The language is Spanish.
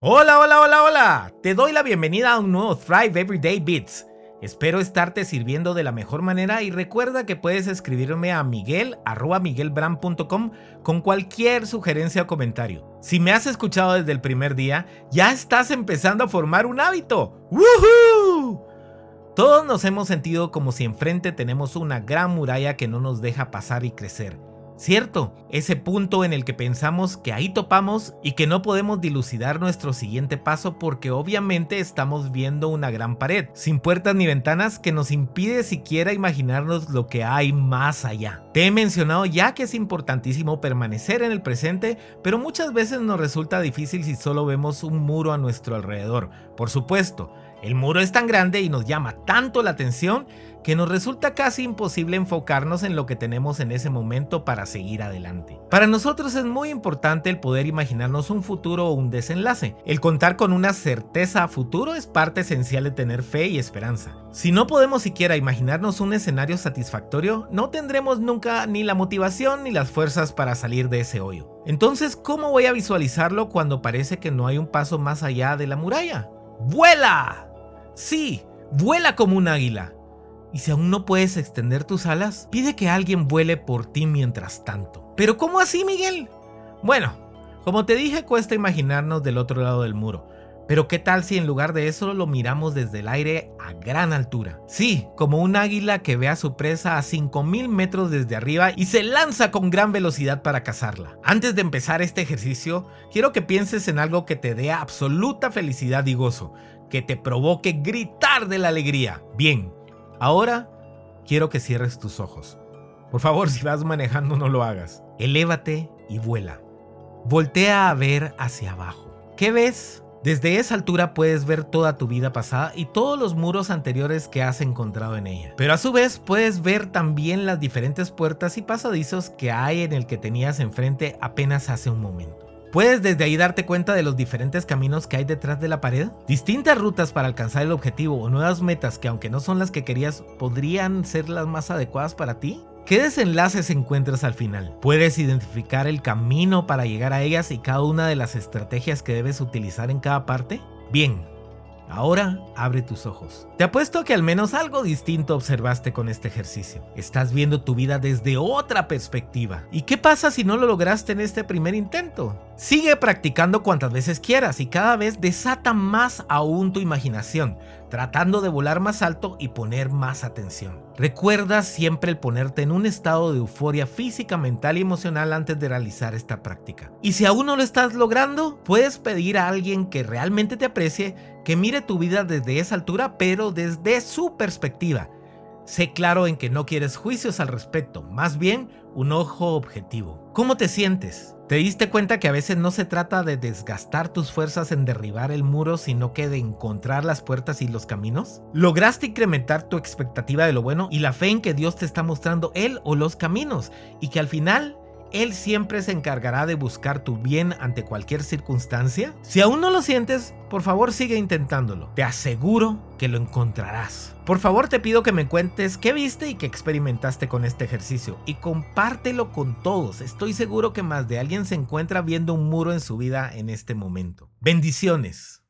Hola, hola, hola, hola. Te doy la bienvenida a un nuevo Thrive Everyday Beats. Espero estarte sirviendo de la mejor manera y recuerda que puedes escribirme a miguel con cualquier sugerencia o comentario. Si me has escuchado desde el primer día, ya estás empezando a formar un hábito. ¡Woohoo! Todos nos hemos sentido como si enfrente tenemos una gran muralla que no nos deja pasar y crecer. Cierto, ese punto en el que pensamos que ahí topamos y que no podemos dilucidar nuestro siguiente paso porque obviamente estamos viendo una gran pared, sin puertas ni ventanas que nos impide siquiera imaginarnos lo que hay más allá. He mencionado ya que es importantísimo permanecer en el presente, pero muchas veces nos resulta difícil si solo vemos un muro a nuestro alrededor. Por supuesto, el muro es tan grande y nos llama tanto la atención que nos resulta casi imposible enfocarnos en lo que tenemos en ese momento para seguir adelante. Para nosotros es muy importante el poder imaginarnos un futuro o un desenlace. El contar con una certeza a futuro es parte esencial de tener fe y esperanza. Si no podemos siquiera imaginarnos un escenario satisfactorio, no tendremos ni la motivación ni las fuerzas para salir de ese hoyo. Entonces, ¿cómo voy a visualizarlo cuando parece que no hay un paso más allá de la muralla? ¡Vuela! Sí, vuela como un águila. Y si aún no puedes extender tus alas, pide que alguien vuele por ti mientras tanto. ¿Pero cómo así, Miguel? Bueno, como te dije, cuesta imaginarnos del otro lado del muro. Pero ¿qué tal si en lugar de eso lo miramos desde el aire a gran altura? Sí, como un águila que ve a su presa a 5000 metros desde arriba y se lanza con gran velocidad para cazarla. Antes de empezar este ejercicio, quiero que pienses en algo que te dé absoluta felicidad y gozo, que te provoque gritar de la alegría. Bien, ahora quiero que cierres tus ojos. Por favor, si vas manejando no lo hagas. Elévate y vuela. Voltea a ver hacia abajo. ¿Qué ves? Desde esa altura puedes ver toda tu vida pasada y todos los muros anteriores que has encontrado en ella. Pero a su vez puedes ver también las diferentes puertas y pasadizos que hay en el que tenías enfrente apenas hace un momento. Puedes desde ahí darte cuenta de los diferentes caminos que hay detrás de la pared, distintas rutas para alcanzar el objetivo o nuevas metas que aunque no son las que querías podrían ser las más adecuadas para ti. ¿Qué desenlaces encuentras al final? Puedes identificar el camino para llegar a ellas y cada una de las estrategias que debes utilizar en cada parte. Bien, Ahora abre tus ojos. Te apuesto que al menos algo distinto observaste con este ejercicio. Estás viendo tu vida desde otra perspectiva. ¿Y qué pasa si no lo lograste en este primer intento? Sigue practicando cuantas veces quieras y cada vez desata más aún tu imaginación, tratando de volar más alto y poner más atención. Recuerda siempre el ponerte en un estado de euforia física, mental y emocional antes de realizar esta práctica. Y si aún no lo estás logrando, puedes pedir a alguien que realmente te aprecie que mire tu vida desde esa altura, pero desde su perspectiva. Sé claro en que no quieres juicios al respecto, más bien un ojo objetivo. ¿Cómo te sientes? ¿Te diste cuenta que a veces no se trata de desgastar tus fuerzas en derribar el muro, sino que de encontrar las puertas y los caminos? ¿Lograste incrementar tu expectativa de lo bueno y la fe en que Dios te está mostrando Él o los caminos? Y que al final él siempre se encargará de buscar tu bien ante cualquier circunstancia? Si aún no lo sientes, por favor sigue intentándolo. Te aseguro que lo encontrarás. Por favor te pido que me cuentes qué viste y qué experimentaste con este ejercicio y compártelo con todos. Estoy seguro que más de alguien se encuentra viendo un muro en su vida en este momento. Bendiciones.